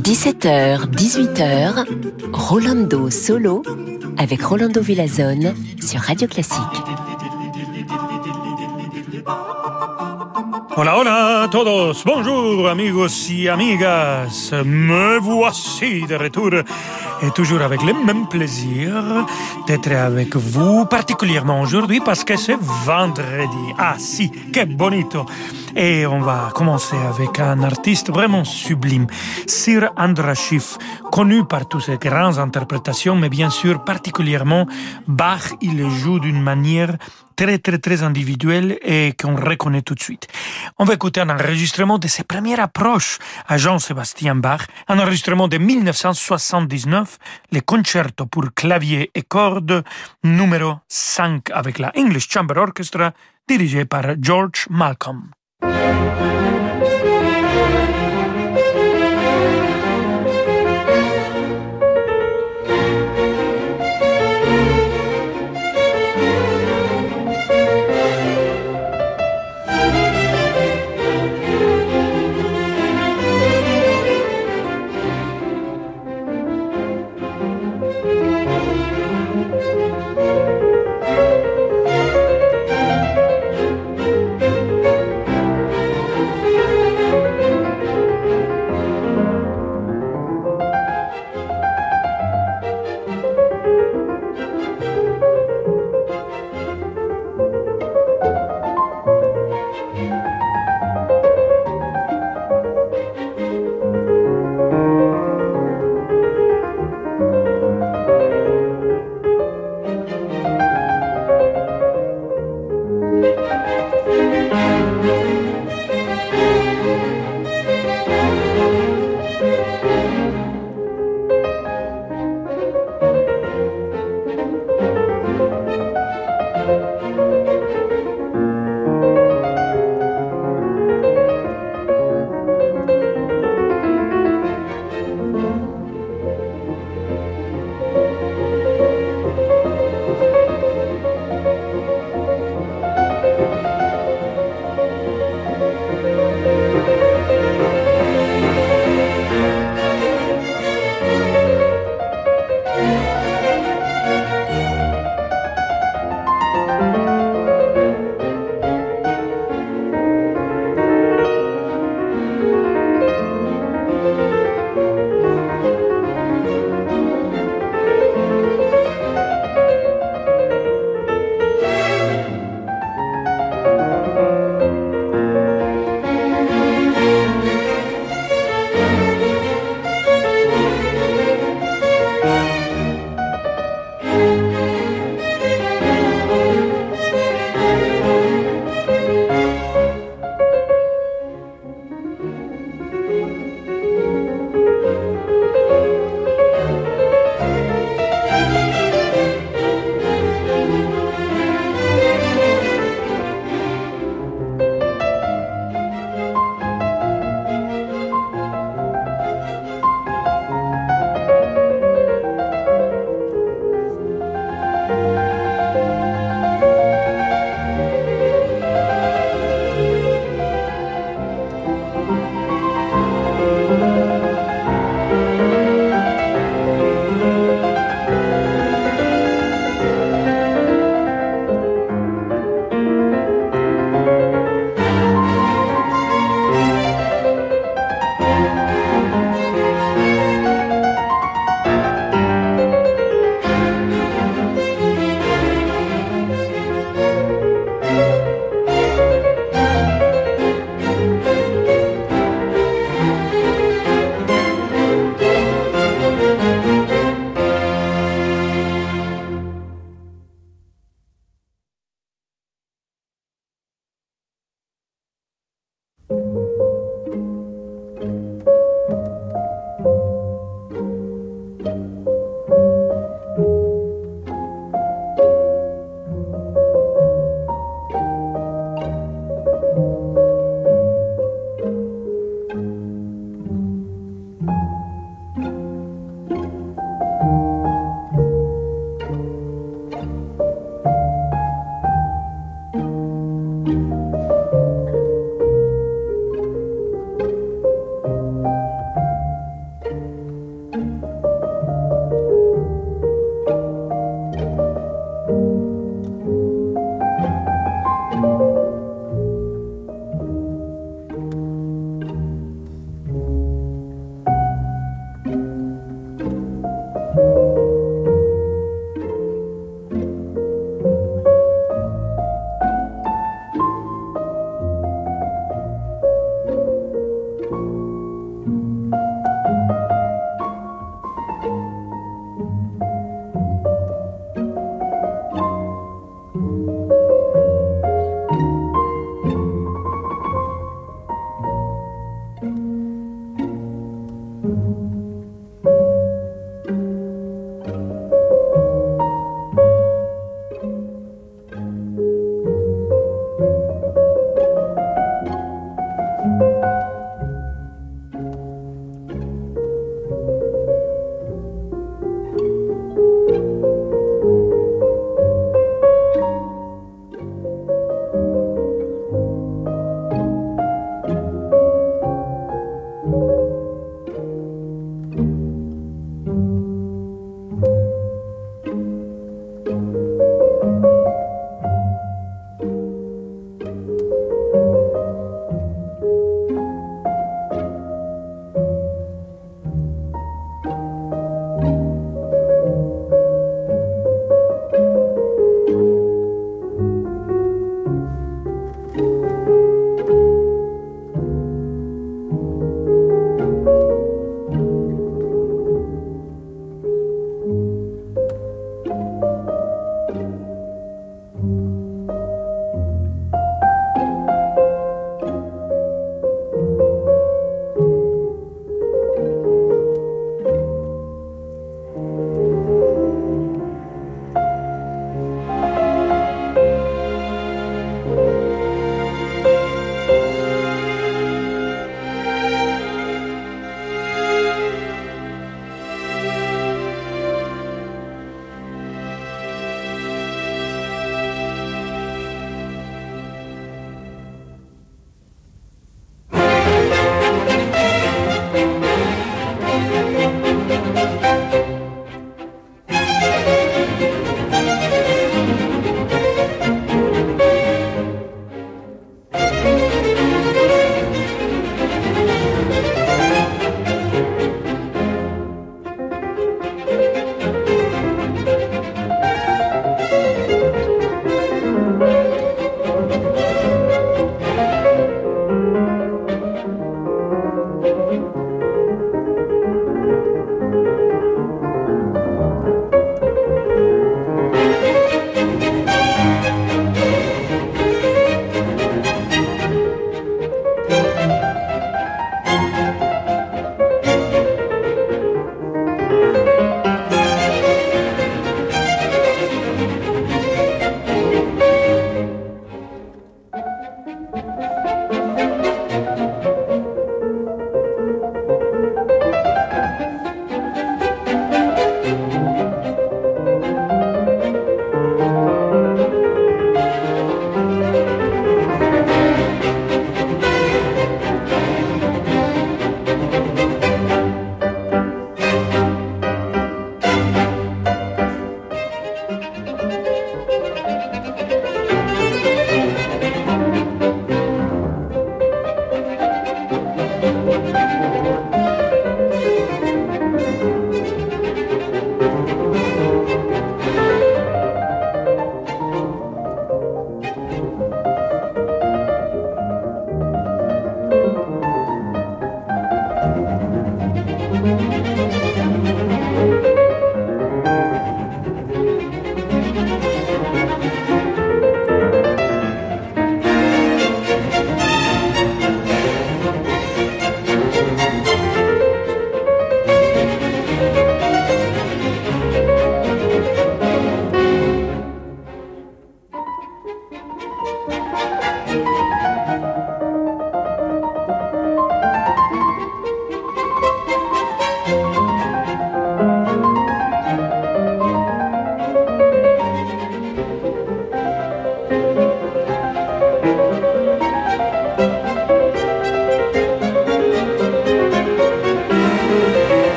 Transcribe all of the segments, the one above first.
17h, 18h, Rolando Solo avec Rolando Villazone sur Radio Classique. Hola, hola a todos. Bonjour, amigos y amigas. Me voici de retour et toujours avec le même plaisir d'être avec vous, particulièrement aujourd'hui parce que c'est vendredi. Ah si, que bonito. Et on va commencer avec un artiste vraiment sublime, Sir Andrashif, connu par toutes ses grandes interprétations, mais bien sûr particulièrement Bach, il joue d'une manière très très très individuelle et qu'on reconnaît tout de suite. On va écouter un enregistrement de ses premières approches à Jean-Sébastien Bach, un enregistrement de 1979, le concerto pour clavier et cordes numéro 5 avec la English Chamber Orchestra dirigé par George Malcolm.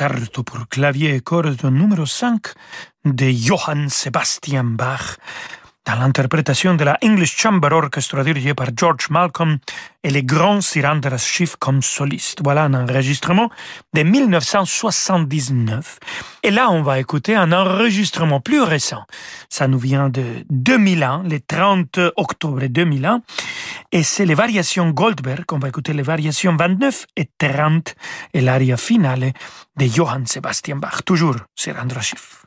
Concerto pour clavier et cordes numéro 5 de Johann Sebastian Bach dans l'interprétation de la English Chamber Orchestra dirigée par George Malcolm et les grands Sirandras Schiff comme soliste. Voilà un enregistrement de 1979. Et là, on va écouter un enregistrement plus récent. Ça nous vient de 2001, le 30 octobre 2001. Et c'est les variations Goldberg. On va écouter les variations 29 et 30 et l'aria finale de Johann Sebastian Bach. Toujours Sirandra Schiff.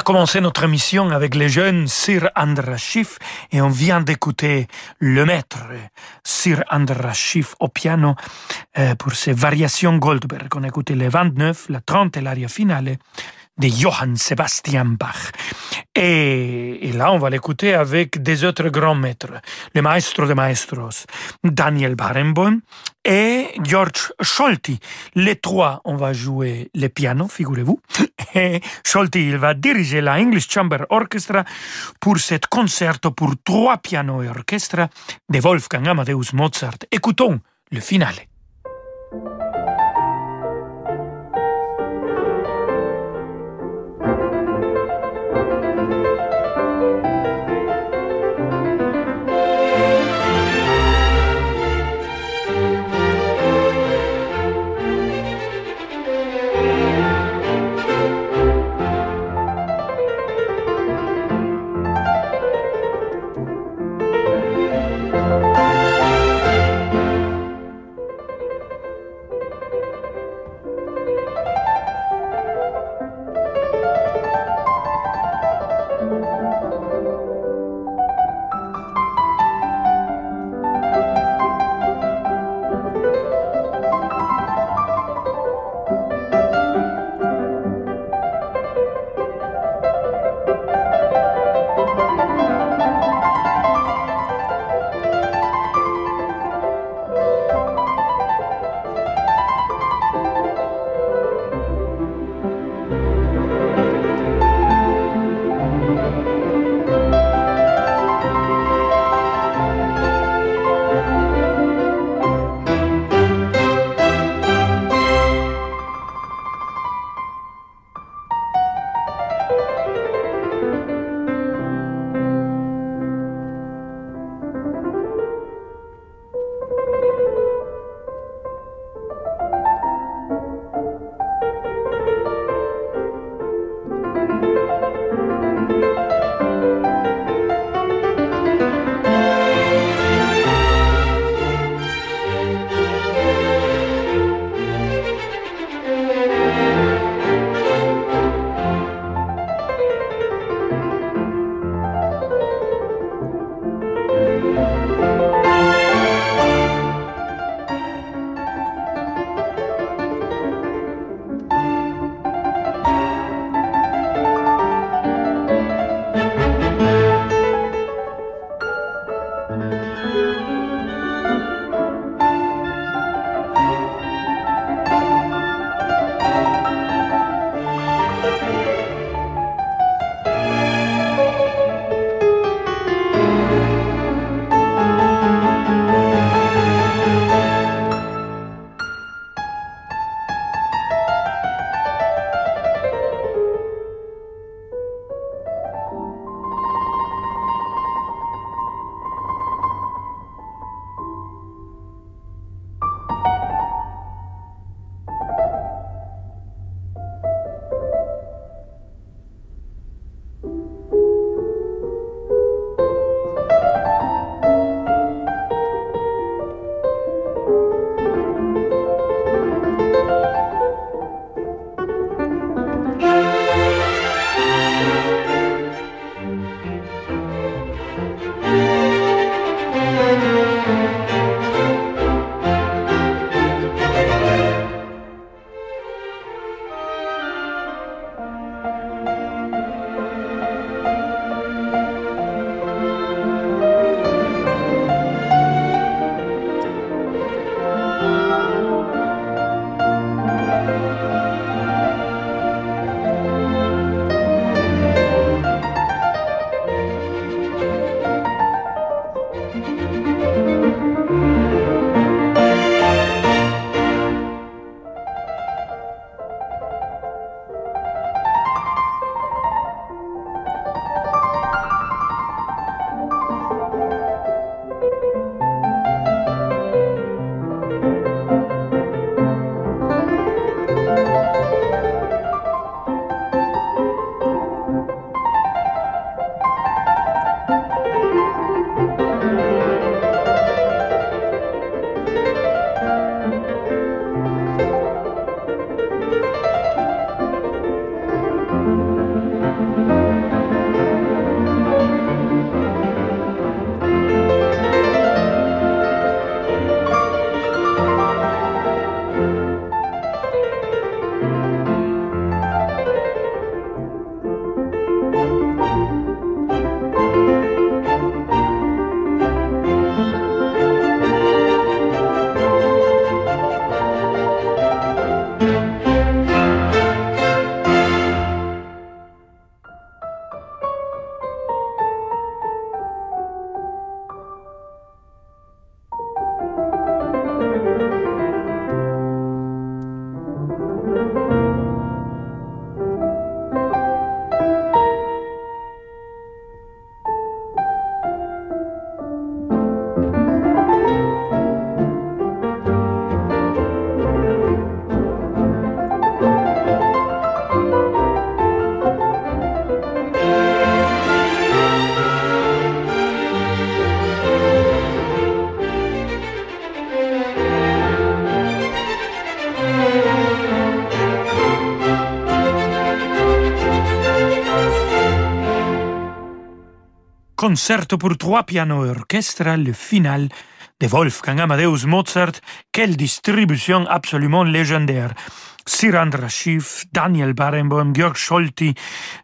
A commencé notre émission avec les jeunes Sir Andrashif et on vient d'écouter le maître Sir Andrashif au piano euh, pour ses variations Goldberg. On a écouté les 29, la 30 et l'aria finale de Johann Sebastian Bach. Et, là, on va l'écouter avec des autres grands maîtres, le maestro de maestros, Daniel Barenboim et George Scholti. Les trois, on va jouer le piano, figurez-vous. Et Scholti, il va diriger la English Chamber Orchestra pour cet concerto pour trois pianos et orchestre de Wolfgang Amadeus Mozart. Écoutons le finale. Concerto pour trois pianos et orchestre, le final de Wolfgang Amadeus Mozart. Quelle distribution absolument légendaire. Sirandra Schiff, Daniel Barenboim, Georg Scholti.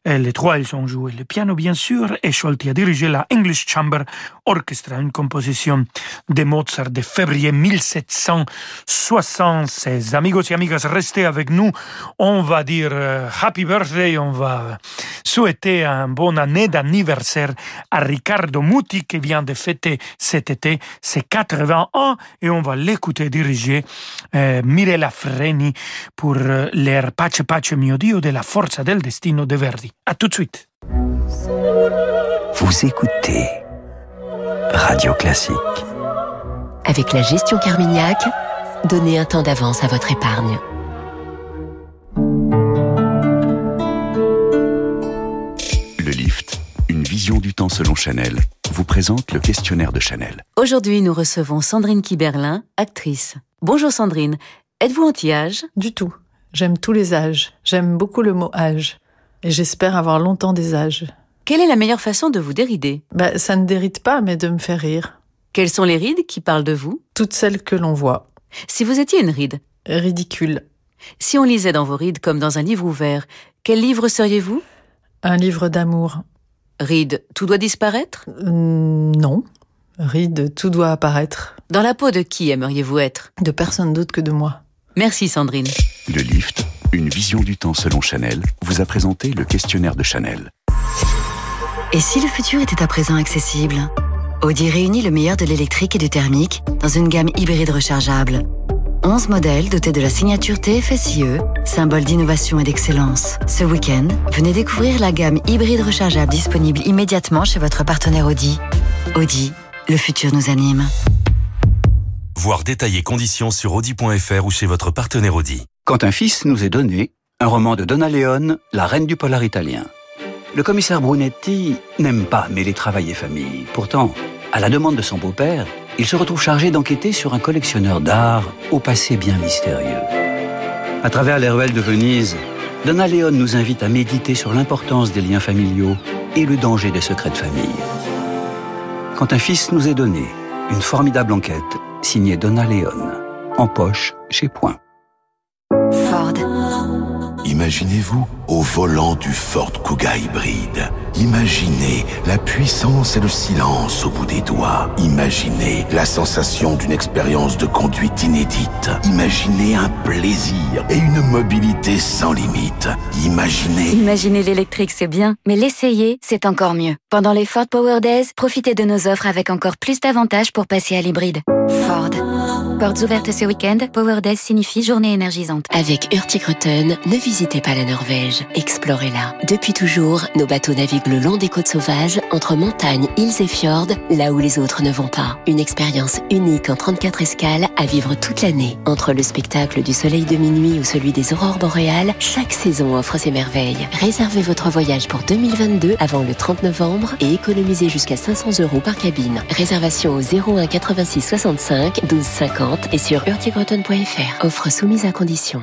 Les trois, ils ont joué le piano, bien sûr, et Scholti a dirigé la English Chamber Orchestra, une composition de Mozart de février 1776. Amigos et amigas, restez avec nous. On va dire uh, Happy Birthday, on va souhaiter un bon année d'anniversaire à Riccardo Muti qui vient de fêter cet été ses 80 ans et on va l'écouter diriger euh, Mirella Freni euh, l'air Pace Pace mio Dio de la Forza del Destino de Verdi. À tout de suite. Vous écoutez Radio Classique. Avec la gestion Carmignac, donnez un temps d'avance à votre épargne. Le lift, une vision du temps selon Chanel, vous présente le questionnaire de Chanel. Aujourd'hui, nous recevons Sandrine Kiberlin, actrice. Bonjour Sandrine, êtes-vous anti-âge? Du tout. J'aime tous les âges. J'aime beaucoup le mot âge. Et j'espère avoir longtemps des âges. Quelle est la meilleure façon de vous dérider? Bah, Ça ne déride pas, mais de me faire rire. Quelles sont les rides qui parlent de vous? Toutes celles que l'on voit. Si vous étiez une ride? Ridicule. Si on lisait dans vos rides comme dans un livre ouvert, quel livre seriez-vous? Un livre d'amour. Ride, tout doit disparaître? Non. Ride, tout doit apparaître. Dans la peau de qui aimeriez-vous être? De personne d'autre que de moi. Merci Sandrine. Le lift, une vision du temps selon Chanel, vous a présenté le questionnaire de Chanel. Et si le futur était à présent accessible? Audi réunit le meilleur de l'électrique et du thermique dans une gamme hybride rechargeable. 11 modèles dotés de la signature TFSIe, symbole d'innovation et d'excellence. Ce week-end, venez découvrir la gamme hybride rechargeable disponible immédiatement chez votre partenaire Audi. Audi, le futur nous anime. Voir détailler conditions sur Audi.fr ou chez votre partenaire Audi. Quand un fils nous est donné, un roman de Donna Leone, la reine du polar italien. Le commissaire Brunetti n'aime pas mêler travail et famille. Pourtant, à la demande de son beau-père, il se retrouve chargé d'enquêter sur un collectionneur d'art au passé bien mystérieux. À travers les ruelles de Venise, Donna Leone nous invite à méditer sur l'importance des liens familiaux et le danger des secrets de famille. Quand un fils nous est donné, une formidable enquête signée Donna Leone, en poche chez Point. Imaginez-vous au volant du Ford Kuga hybride. Imaginez la puissance et le silence au bout des doigts. Imaginez la sensation d'une expérience de conduite inédite. Imaginez un plaisir et une mobilité sans limite. Imaginez... Imaginez l'électrique, c'est bien, mais l'essayer, c'est encore mieux. Pendant les Ford Power Days, profitez de nos offres avec encore plus d'avantages pour passer à l'hybride. Ford. Portes ouvertes ce week-end, Power Days signifie journée énergisante. Avec Hurtigruten, ne visitez pas la Norvège, explorez-la. Depuis toujours, nos bateaux naviguent le long des côtes sauvages, entre montagnes, îles et fjords, là où les autres ne vont pas. Une expérience unique en 34 escales à vivre toute l'année. Entre le spectacle du soleil de minuit ou celui des aurores boréales, chaque saison offre ses merveilles. Réservez votre voyage pour 2022 avant le 30 novembre et économisez jusqu'à 500 euros par cabine. Réservation au 01 86 65 12 50 et sur hurtigruten.fr. Offre soumise à condition.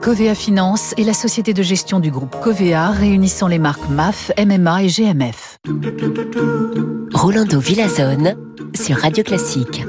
Covea Finance est la société de gestion du groupe Covea réunissant les marques MAF, MMA et GMF. Rolando Villazone sur Radio Classique.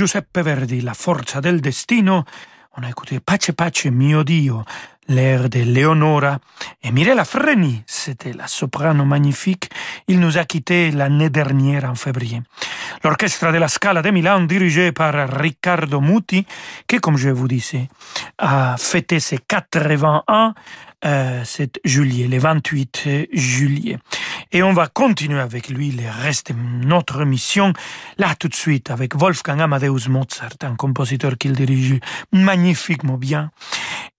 Giuseppe Verdi, La forza del destino. On a écouté Pace Pace mio Dio, l'air de Leonora. Et Mirella Freni, c'était la soprano magnifique. Il nous a quittés l'année dernière en février. L'orchestre de la Scala de Milan, dirigé par Riccardo Muti, qui, comme je vous disais, a fêté ses 80 ans euh, c'est juillet, le 28 juillet. Et on va continuer avec lui le reste de notre mission, là tout de suite, avec Wolfgang Amadeus Mozart, un compositeur qu'il dirige magnifiquement bien.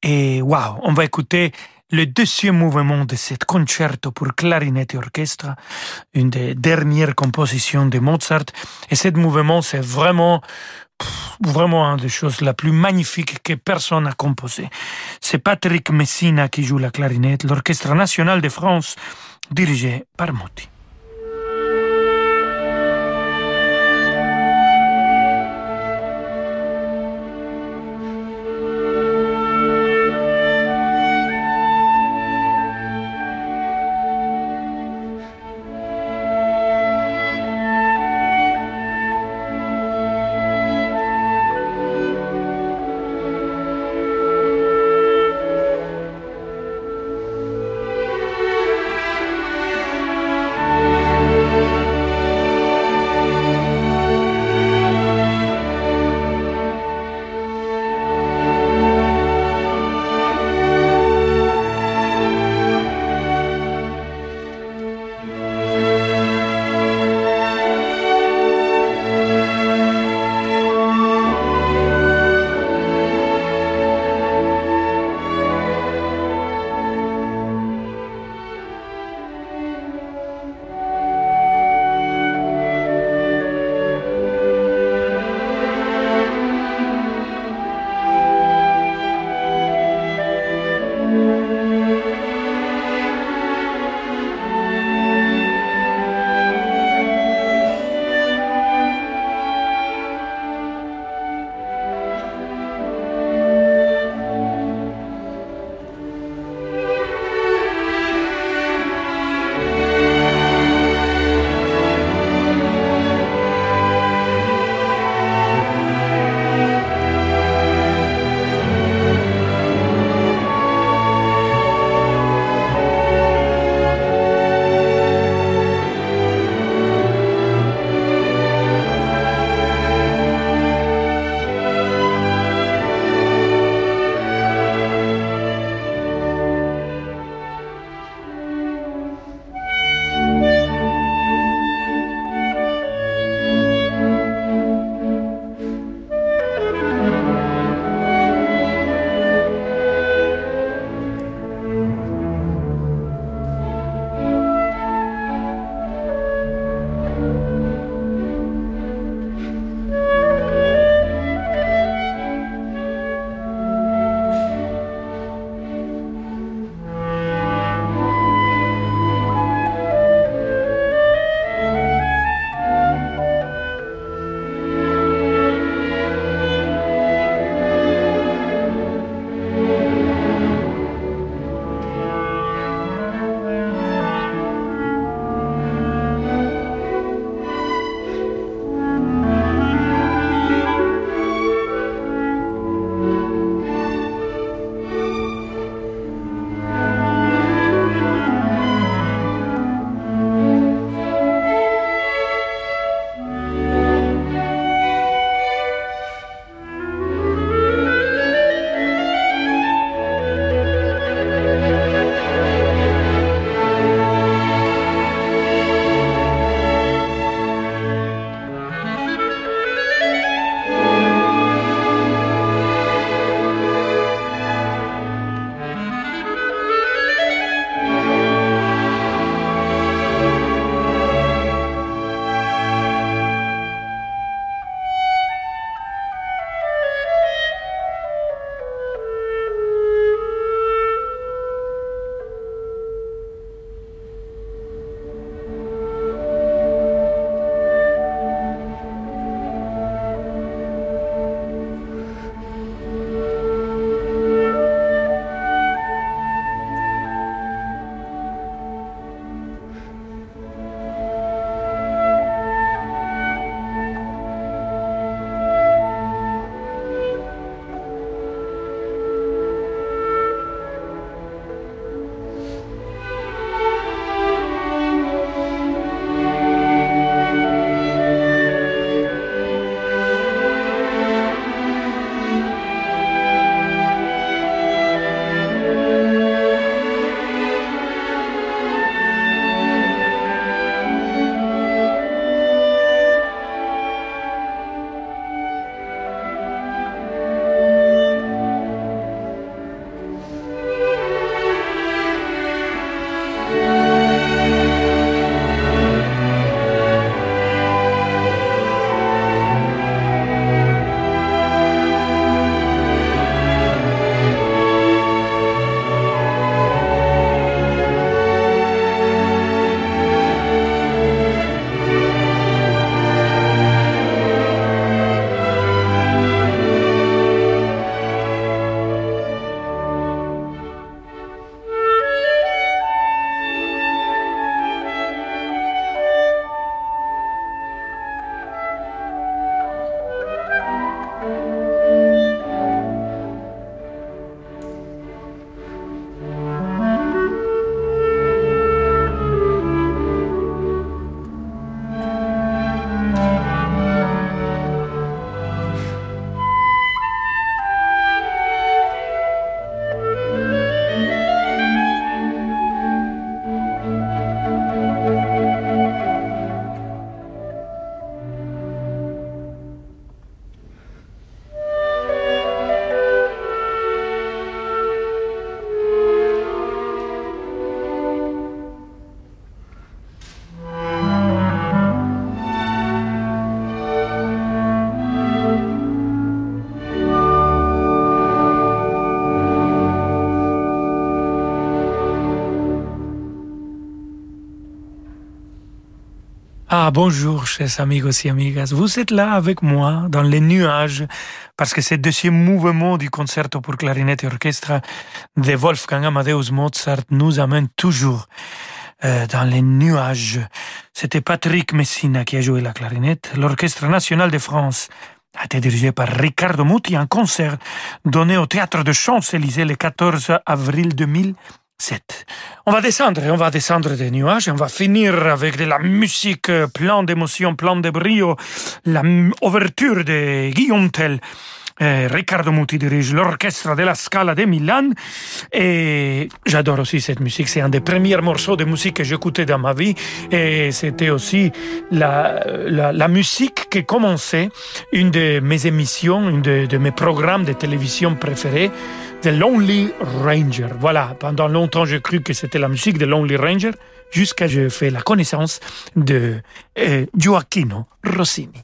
Et waouh, on va écouter le deuxième mouvement de cet concerto pour clarinette et orchestre, une des dernières compositions de Mozart. Et ce mouvement, c'est vraiment vraiment une des choses la plus magnifiques que personne n'a composées. C'est Patrick Messina qui joue la clarinette, l'Orchestre national de France, dirigé par Muti. Bonjour, chers amigos et amigas. Vous êtes là avec moi dans les nuages parce que ce deuxième mouvement du concerto pour clarinette et orchestre de Wolfgang Amadeus Mozart nous amène toujours euh, dans les nuages. C'était Patrick Messina qui a joué la clarinette. L'Orchestre national de France a été dirigé par Riccardo Muti, un concert donné au Théâtre de Champs-Élysées le 14 avril 2000 on va descendre, on va descendre des nuages, on va finir avec de la musique euh, plein d'émotion, plein de brio, la ouverture de Guillaume Tell. Euh, Riccardo Muti dirige l'orchestre de la Scala de Milan et j'adore aussi cette musique. C'est un des premiers morceaux de musique que j'écoutais dans ma vie et c'était aussi la, la, musique qui commençait une de mes émissions, une de, mes programmes de télévision préférés. The Lonely Ranger. Voilà, pendant longtemps j'ai cru que c'était la musique de Lonely Ranger, jusqu'à ce que j'ai fait la connaissance de eh, Gioacchino Rossini.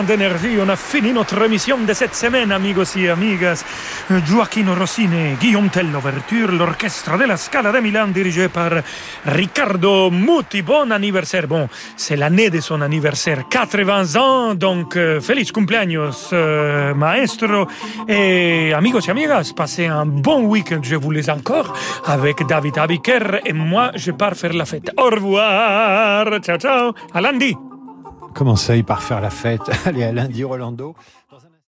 Plein d'énergie, on a fini notre émission de cette semaine, amigos et amigas. Joaquin Rossini, Guillaume Tell, l'ouverture, l'orchestre de la Scala de Milan dirigé par Riccardo Muti. Bon anniversaire. Bon, c'est l'année de son anniversaire, 80 ans, donc euh, feliz cumpleaños, euh, maestro. Et amigos et amigas, passez un bon week-end, je vous laisse encore, avec David Abiker et moi, je pars faire la fête. Au revoir, ciao ciao, à lundi. Il part faire la fête Allez, à lundi, Rolando.